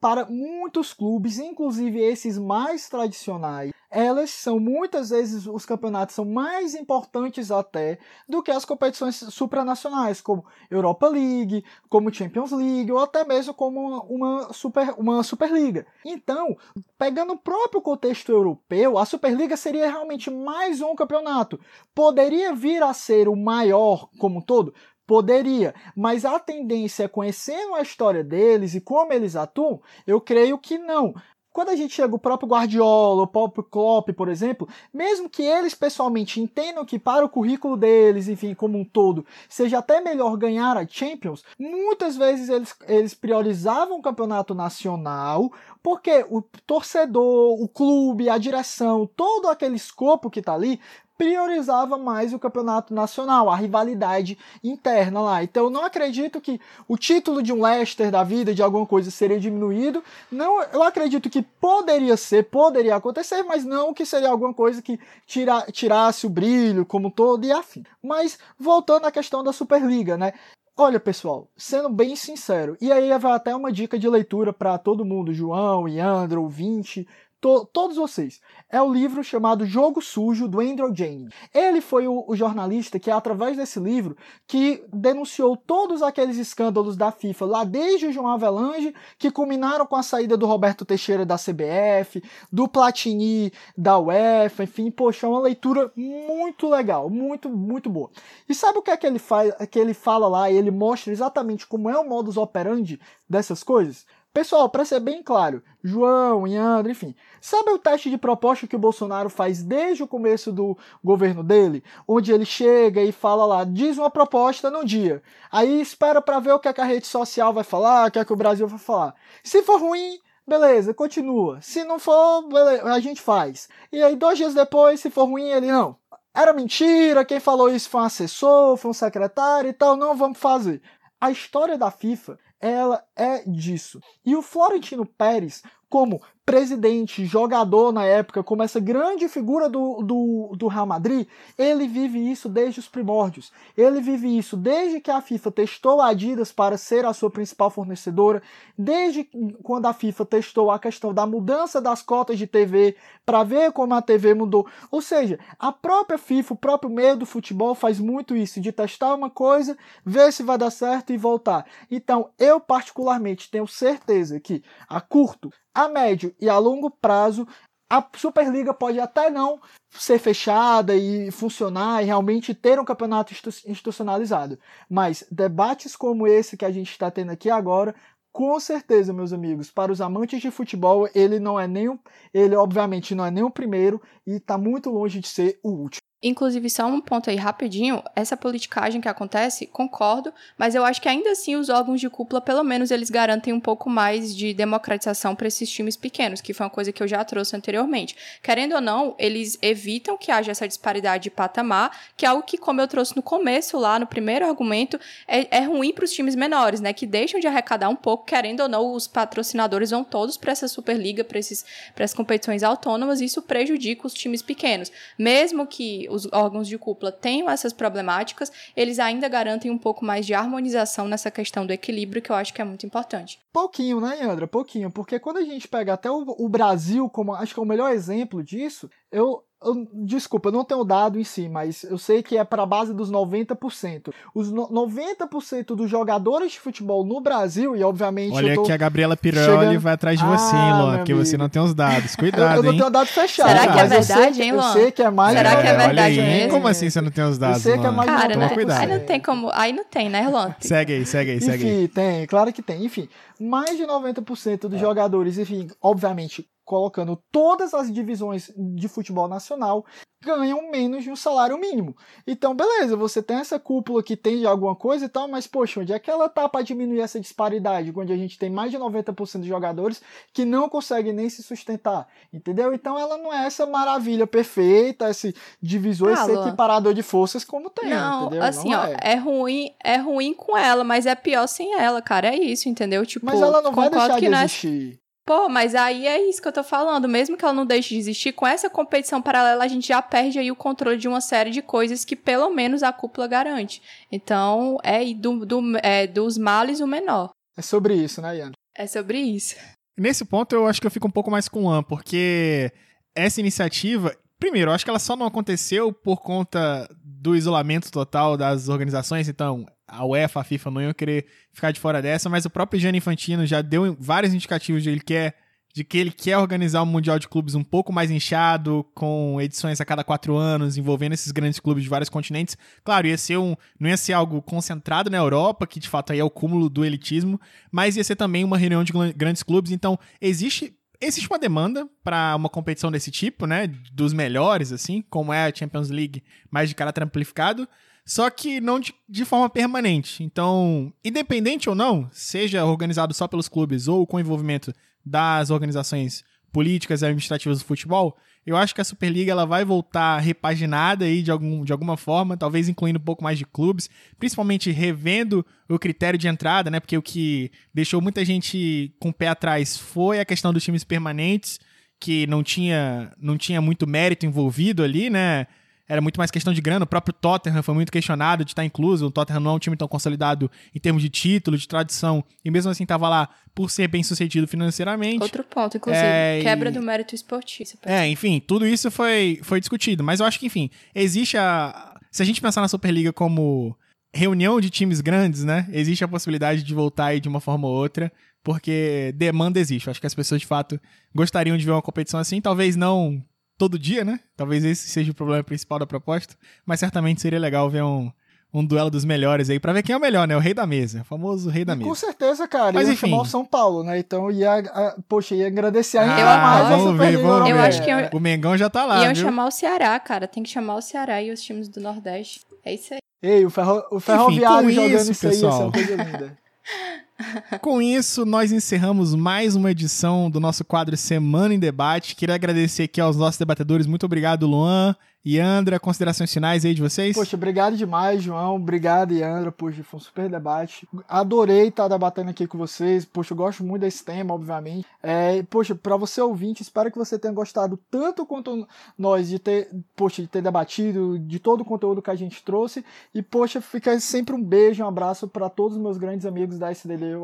para muitos clubes, inclusive esses mais tradicionais, elas são muitas vezes os campeonatos são mais importantes até do que as competições supranacionais, como Europa League, como Champions League ou até mesmo como uma super uma Superliga. Então, pegando o próprio contexto europeu, a Superliga seria realmente mais um campeonato. Poderia vir a ser o maior como um todo? Poderia, mas a tendência, conhecendo a história deles e como eles atuam, eu creio que não. Quando a gente chega o próprio Guardiola, o próprio Klopp, por exemplo, mesmo que eles pessoalmente entendam que para o currículo deles, enfim, como um todo, seja até melhor ganhar a Champions, muitas vezes eles, eles priorizavam o campeonato nacional, porque o torcedor, o clube, a direção, todo aquele escopo que está ali, priorizava mais o campeonato nacional, a rivalidade interna lá. Então eu não acredito que o título de um Leicester da vida, de alguma coisa, seria diminuído. Não, eu acredito que poderia ser, poderia acontecer, mas não que seria alguma coisa que tira, tirasse o brilho como todo e afim. Mas voltando à questão da Superliga, né? Olha, pessoal, sendo bem sincero, e aí vai até uma dica de leitura para todo mundo, João, Iandro, ouvinte, to todos vocês. É o livro chamado Jogo Sujo, do Andrew Jane. Ele foi o, o, jornalista que, através desse livro, que denunciou todos aqueles escândalos da FIFA, lá desde o João Avelange, que culminaram com a saída do Roberto Teixeira da CBF, do Platini da UEFA, enfim, poxa, é uma leitura muito legal, muito, muito boa. E sabe o que é que ele, faz, que ele fala lá? Ele mostra exatamente como é o modus operandi dessas coisas? Pessoal, para ser bem claro, João, Iandro, enfim, sabe o teste de proposta que o Bolsonaro faz desde o começo do governo dele? Onde ele chega e fala lá, diz uma proposta num dia. Aí espera para ver o que, é que a rede social vai falar, o que, é que o Brasil vai falar. Se for ruim, beleza, continua. Se não for, beleza, a gente faz. E aí, dois dias depois, se for ruim, ele não. Era mentira, quem falou isso foi um assessor, foi um secretário e tal, não vamos fazer. A história da FIFA ela é disso. E o Florentino Pérez, como presidente, jogador na época, como essa grande figura do, do, do Real Madrid, ele vive isso desde os primórdios. Ele vive isso desde que a FIFA testou a Adidas para ser a sua principal fornecedora, desde quando a FIFA testou a questão da mudança das cotas de TV para ver como a TV mudou. Ou seja, a própria FIFA, o próprio meio do futebol faz muito isso, de testar uma coisa, ver se vai dar certo e voltar. Então, eu particularmente tenho certeza que a curto, a médio e a longo prazo, a Superliga pode até não ser fechada e funcionar e realmente ter um campeonato institucionalizado. Mas debates como esse que a gente está tendo aqui agora com certeza, meus amigos, para os amantes de futebol, ele não é nem o, ele obviamente não é nem o primeiro e está muito longe de ser o último. Inclusive, só um ponto aí rapidinho, essa politicagem que acontece, concordo, mas eu acho que ainda assim os órgãos de cúpula, pelo menos, eles garantem um pouco mais de democratização para esses times pequenos, que foi uma coisa que eu já trouxe anteriormente. Querendo ou não, eles evitam que haja essa disparidade de patamar, que é algo que, como eu trouxe no começo lá, no primeiro argumento, é, é ruim para os times menores, né? Que deixam de arrecadar um pouco, querendo ou não, os patrocinadores vão todos para essa Superliga, para essas competições autônomas, e isso prejudica os times pequenos. Mesmo que os órgãos de cúpula tenham essas problemáticas, eles ainda garantem um pouco mais de harmonização nessa questão do equilíbrio, que eu acho que é muito importante. Pouquinho, né, Andra? Pouquinho, porque quando a gente pega até o, o Brasil como acho que é o melhor exemplo disso, eu eu, desculpa, eu não tenho dado em si, mas eu sei que é para a base dos 90%. Os no, 90% dos jogadores de futebol no Brasil, e obviamente. Olha tô que a Gabriela Piroli chegando... vai atrás de você, ah, hein, Luan, porque amigo. você não tem os dados. Cuidado, eu, eu não tenho dado fechado. Será que é verdade, hein, Luan? Eu sei que é mais. Será que é verdade olha aí, mesmo? Como assim você não tem os dados? Eu sei que é mais Cara, né? cuidado. Aí não tem como. Aí não tem, né, Luan? Segue aí, segue aí, segue enfim, aí. tem, claro que tem. Enfim, mais de 90% dos jogadores, enfim, obviamente, colocando todas as divisões de futebol nacional, ganham menos de um salário mínimo. Então, beleza, você tem essa cúpula que tem de alguma coisa e tal, mas, poxa, onde é que ela tá para diminuir essa disparidade? Onde a gente tem mais de 90% de jogadores que não conseguem nem se sustentar, entendeu? Então, ela não é essa maravilha perfeita, esse divisor, esse equiparador de forças como tem, não, entendeu? Assim, não ó, é. é ruim, é ruim com ela, mas é pior sem ela, cara, é isso, entendeu? Tipo, mas ela não vai deixar de é- existir. Pô, mas aí é isso que eu tô falando. Mesmo que ela não deixe de existir, com essa competição paralela, a gente já perde aí o controle de uma série de coisas que pelo menos a cúpula garante. Então, é, do, do, é dos males o menor. É sobre isso, né, Ian? É sobre isso. Nesse ponto, eu acho que eu fico um pouco mais com o Lan, porque essa iniciativa, primeiro, eu acho que ela só não aconteceu por conta do isolamento total das organizações, então a UEFA, a FIFA não iam querer ficar de fora dessa, mas o próprio Gianni Infantino já deu vários indicativos de ele quer de que ele quer organizar um Mundial de Clubes um pouco mais inchado, com edições a cada quatro anos, envolvendo esses grandes clubes de vários continentes. Claro, ia ser um, não ia ser algo concentrado na Europa, que de fato aí é o cúmulo do elitismo, mas ia ser também uma reunião de grandes clubes. Então, existe existe uma demanda para uma competição desse tipo, né? Dos melhores, assim, como é a Champions League, mais de caráter amplificado só que não de, de, forma permanente. Então, independente ou não, seja organizado só pelos clubes ou com envolvimento das organizações políticas e administrativas do futebol, eu acho que a Superliga ela vai voltar repaginada aí de, algum, de alguma forma, talvez incluindo um pouco mais de clubes, principalmente revendo o critério de entrada, né? Porque o que deixou muita gente com o pé atrás foi a questão dos times permanentes, que não tinha, não tinha muito mérito envolvido ali, né? Era muito mais questão de grana. O próprio Tottenham foi muito questionado de estar incluso. O Tottenham não é um time tão consolidado em termos de título, de tradição, e mesmo assim estava lá por ser bem sucedido financeiramente. Outro ponto, inclusive, é, quebra do mérito esportivo. É, enfim, tudo isso foi, foi discutido. Mas eu acho que, enfim, existe a. Se a gente pensar na Superliga como reunião de times grandes, né? Existe a possibilidade de voltar aí de uma forma ou outra, porque demanda existe. Eu acho que as pessoas de fato gostariam de ver uma competição assim, talvez não todo dia, né? Talvez esse seja o problema principal da proposta, mas certamente seria legal ver um, um duelo dos melhores aí, pra ver quem é o melhor, né? O rei da mesa, o famoso rei da mesa. Com certeza, cara. Mas ia enfim. chamar o São Paulo, né? Então ia, a, poxa, ia agradecer ainda ah, mais vamos ver, vamos eu ver. acho que eu, o Mengão já tá lá, Iam viu? chamar o Ceará, cara. Tem que chamar o Ceará e os times do Nordeste. É isso aí. Ei, o, ferro, o Ferroviário enfim, jogando isso, isso aí, é uma coisa linda. Com isso, nós encerramos mais uma edição do nosso quadro Semana em Debate. Queria agradecer aqui aos nossos debatedores. Muito obrigado, Luan, Yandra, considerações finais aí de vocês? Poxa, obrigado demais, João. Obrigado, Yandra. Poxa, foi um super debate. Adorei estar debatendo aqui com vocês. Poxa, eu gosto muito desse tema, obviamente. É, poxa, para você ouvinte, espero que você tenha gostado tanto quanto nós de ter, poxa, de ter debatido, de todo o conteúdo que a gente trouxe. E, poxa, fica sempre um beijo, um abraço para todos os meus grandes amigos da SDD,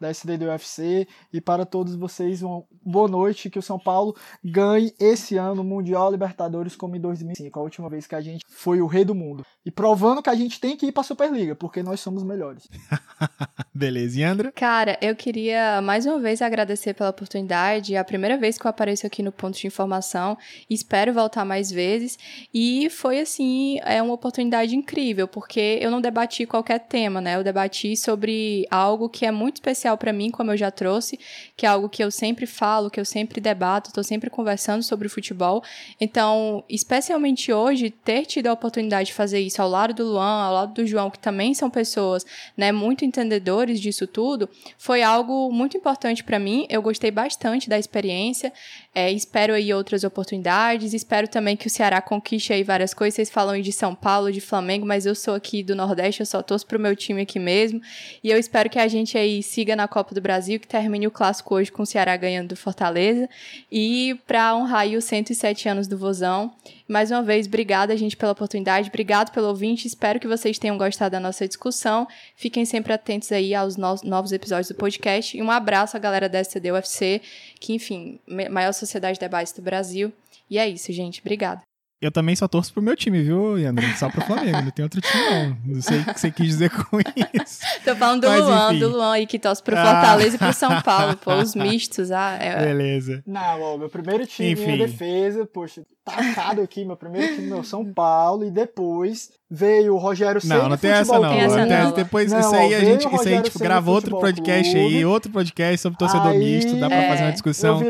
da SDD UFC e para todos vocês, uma boa noite. Que o São Paulo ganhe esse ano o Mundial Libertadores como em 2005. 2005, a última vez que a gente foi o rei do mundo. E provando que a gente tem que ir pra Superliga, porque nós somos melhores. Beleza, e Andra? Cara, eu queria mais uma vez agradecer pela oportunidade. É a primeira vez que eu apareço aqui no Ponto de Informação. Espero voltar mais vezes. E foi, assim, é uma oportunidade incrível, porque eu não debati qualquer tema, né? Eu debati sobre algo que é muito especial para mim, como eu já trouxe, que é algo que eu sempre falo, que eu sempre debato, tô sempre conversando sobre futebol. Então, especialmente hoje, ter tido a oportunidade de fazer isso ao lado do Luan, ao lado do João, que também são pessoas, né, muito entendedores disso tudo, foi algo muito importante para mim. Eu gostei bastante da experiência. É, espero aí outras oportunidades. Espero também que o Ceará conquiste aí várias coisas. Vocês falam de São Paulo, de Flamengo, mas eu sou aqui do Nordeste, eu só torço pro meu time aqui mesmo. E eu espero que a gente aí siga na Copa do Brasil, que termine o clássico hoje com o Ceará ganhando do Fortaleza. E para honrar aí os 107 anos do Vozão. Mais uma vez, obrigada, gente, pela oportunidade. Obrigado pelo ouvinte. Espero que vocês tenham gostado da nossa discussão. Fiquem sempre atentos aí aos novos episódios do podcast. E um abraço à galera da SCD UFC, que, enfim, maior sociedade de do Brasil. E é isso, gente. Obrigada. Eu também só torço pro meu time, viu, Yandra? Só pro Flamengo, não tem outro time, não. Não sei o que você quis dizer com isso. Tô falando do Mas, Luan, enfim. do Luan aí, que torce pro Fortaleza ah. e pro São Paulo, pô, os mistos. Ah, é... Beleza. Não, ó, meu primeiro time, enfim. minha defesa, poxa, tacado aqui, meu primeiro time, meu São Paulo, e depois veio o Rogério Ceni Não, não tem essa não. Tem essa não. Depois não, isso aí a gente, isso aí, tipo, grava outro podcast Clube. aí, outro podcast sobre torcedor aí, misto, dá pra é, fazer uma discussão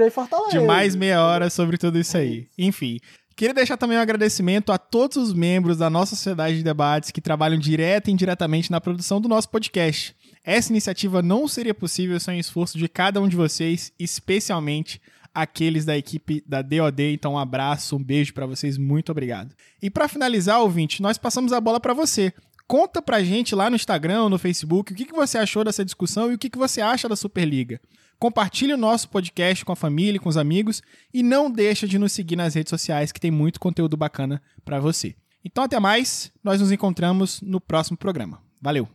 de mais meia hora sobre tudo isso aí. Enfim. Queria deixar também um agradecimento a todos os membros da nossa sociedade de debates que trabalham direta e indiretamente na produção do nosso podcast. Essa iniciativa não seria possível sem o esforço de cada um de vocês, especialmente aqueles da equipe da DOD. Então, um abraço, um beijo para vocês, muito obrigado. E para finalizar, ouvinte, nós passamos a bola para você. Conta pra gente lá no Instagram no Facebook o que, que você achou dessa discussão e o que, que você acha da Superliga. Compartilhe o nosso podcast com a família, com os amigos e não deixa de nos seguir nas redes sociais que tem muito conteúdo bacana para você. Então até mais, nós nos encontramos no próximo programa. Valeu.